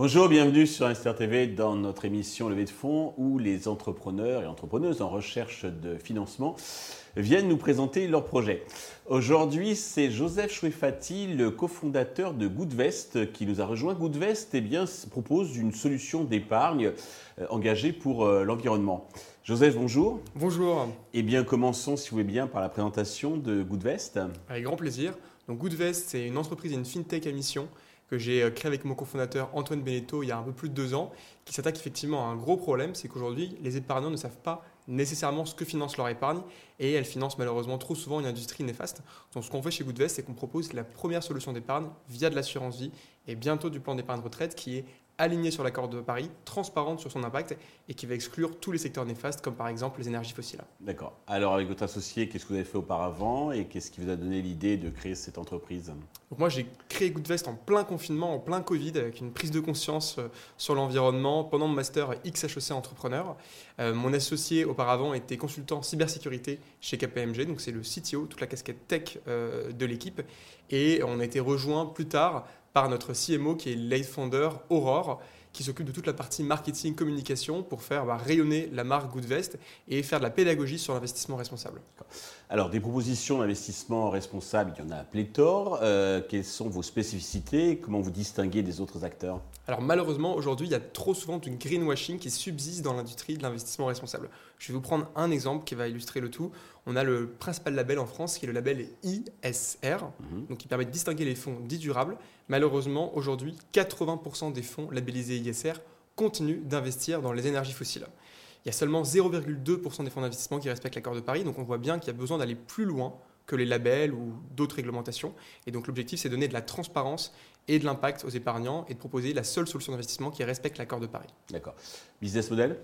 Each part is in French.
Bonjour, bienvenue sur Investir TV dans notre émission Levée de fonds où les entrepreneurs et entrepreneuses en recherche de financement viennent nous présenter leurs projets. Aujourd'hui, c'est Joseph Chouefati, le cofondateur de Goodvest, qui nous a rejoint. Goodvest eh bien, propose une solution d'épargne euh, engagée pour euh, l'environnement. Joseph, bonjour. Bonjour. Eh bien, commençons, si vous voulez bien, par la présentation de Goodvest. Avec grand plaisir. Donc, Goodvest, c'est une entreprise et une fintech à mission que j'ai euh, créé avec mon cofondateur Antoine Beneteau il y a un peu plus de deux ans, qui s'attaque effectivement à un gros problème, c'est qu'aujourd'hui, les épargnants ne savent pas nécessairement ce que finance leur épargne et elle finance malheureusement trop souvent une industrie néfaste. Donc ce qu'on fait chez Goodvest, c'est qu'on propose la première solution d'épargne via de l'assurance vie et bientôt du plan d'épargne retraite qui est alignée sur l'accord de Paris, transparente sur son impact et qui va exclure tous les secteurs néfastes comme par exemple les énergies fossiles. D'accord. Alors avec votre associé, qu'est-ce que vous avez fait auparavant et qu'est-ce qui vous a donné l'idée de créer cette entreprise? Donc moi j'ai créé Goodvest en plein confinement, en plein Covid, avec une prise de conscience euh, sur l'environnement pendant mon master XHEC entrepreneur. Euh, mon associé auparavant était consultant cybersécurité chez KPMG, donc c'est le CTO, toute la casquette tech euh, de l'équipe. Et on a été rejoint plus tard par notre CMO qui est lead founder Aurore qui s'occupe de toute la partie marketing, communication pour faire bah, rayonner la marque Goodvest et faire de la pédagogie sur l'investissement responsable. Alors, des propositions d'investissement responsable, il y en a pléthore. Euh, quelles sont vos spécificités? Comment vous distinguez des autres acteurs? Alors, malheureusement, aujourd'hui, il y a trop souvent du greenwashing qui subsiste dans l'industrie de l'investissement responsable. Je vais vous prendre un exemple qui va illustrer le tout. On a le principal label en France qui est le label ISR, mhm. donc qui permet de distinguer les fonds dits durables. Malheureusement, aujourd'hui, 80% des fonds labellisés ISR continuent d'investir dans les énergies fossiles. Il y a seulement 0,2% des fonds d'investissement qui respectent l'accord de Paris, donc on voit bien qu'il y a besoin d'aller plus loin que les labels ou d'autres réglementations. Et donc l'objectif, c'est de donner de la transparence et de l'impact aux épargnants et de proposer la seule solution d'investissement qui respecte l'accord de Paris. D'accord. Business model?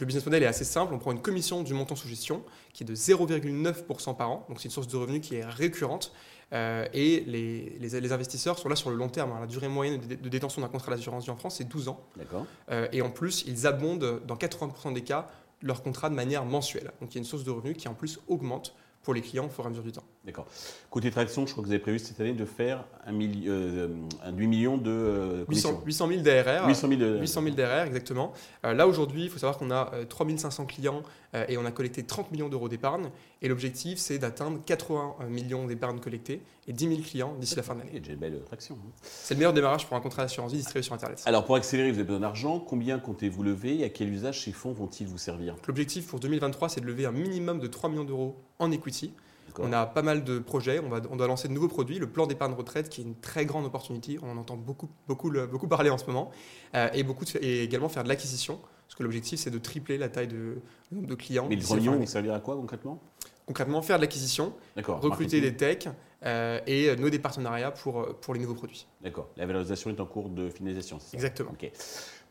Le business model est assez simple. On prend une commission du montant sous gestion qui est de 0,9% par an. Donc c'est une source de revenus qui est récurrente. Euh, et les, les, investisseurs sont là sur le long terme. La durée moyenne de, détention d'un contrat d'assurance vie en France, c'est 12 ans. D'accord. Euh, et en plus, ils abondent dans 80% des cas leur contrat de manière mensuelle. Donc il y a une source de revenus qui en plus augmente pour les clients au fur et à mesure du temps. D'accord. Côté traction, je crois que vous avez prévu cette année de faire un, euh, un 8 millions de 800, 800, 000 DRR. 800 000, 800 000 DRR, exactement. Euh, là, aujourd'hui, il faut savoir qu'on a 3500 euh, clients et on a collecté 30 millions d'euros d'épargne. Et l'objectif, c'est d'atteindre 80 millions d'épargne collectées et 10 000 clients d'ici la fin de l'année. Déjà une belle traction. Hein. C'est le meilleur démarrage pour un contrat d'assurance vie distribué sur Internet. Alors, pour accélérer, vous avez besoin d'argent. Combien comptez-vous lever et à quel usage ces fonds vont-ils vous servir? L'objectif pour 2023, c'est de lever un minimum de 3 millions d'euros en equity. On a pas mal de projets, on, va, on doit lancer de nouveaux produits, le plan d'épargne retraite qui est une très grande opportunité, on en entend beaucoup, beaucoup, beaucoup parler en ce moment, euh, et, beaucoup et également faire de l'acquisition, parce que l'objectif c'est de tripler la taille de, de clients. Mais le 3 millions, servir à quoi concrètement? Concrètement, faire de l'acquisition, recruter des techs euh, et nouer des partenariats pour, pour les nouveaux produits. D'accord, la valorisation est en cours de finalisation, c'est ça? Exactement.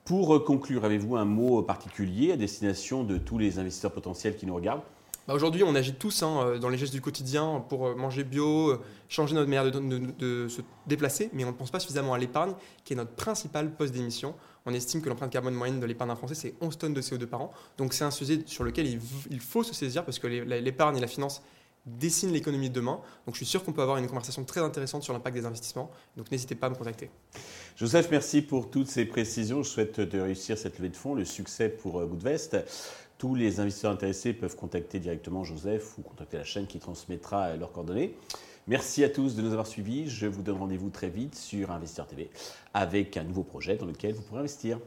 Pour conclure, avez-vous un mot particulier à destination de tous les investisseurs potentiels qui nous regardent? Bah, aujourd'hui, on agit tous hein, euh, dans les gestes du quotidien pour euh, manger bio, euh, changer notre manière de, se déplacer, mais on ne pense pas suffisamment à l'épargne, qui est notre principal poste d'émission. On estime que l'empreinte carbone moyenne de l'épargne Français, c'est 11 tonnes de CO2 par an. Donc c'est un sujet sur lequel il, faut se saisir parce que l'épargne et la finance dessinent l'économie de demain. Donc je suis sûr qu'on peut avoir une conversation très intéressante sur l'impact des investissements. Donc n'hésitez pas à me contacter. Joseph, merci pour toutes ces précisions. Je souhaite de réussir cette levée de fonds, le succès pour Goodvest. Tous les investisseurs intéressés peuvent contacter directement Joseph ou contacter la chaîne qui transmettra leurs coordonnées. Merci à tous de nous avoir suivis. Je vous donne rendez-vous très vite sur Investisseur TV avec un nouveau projet dans lequel vous pourrez investir.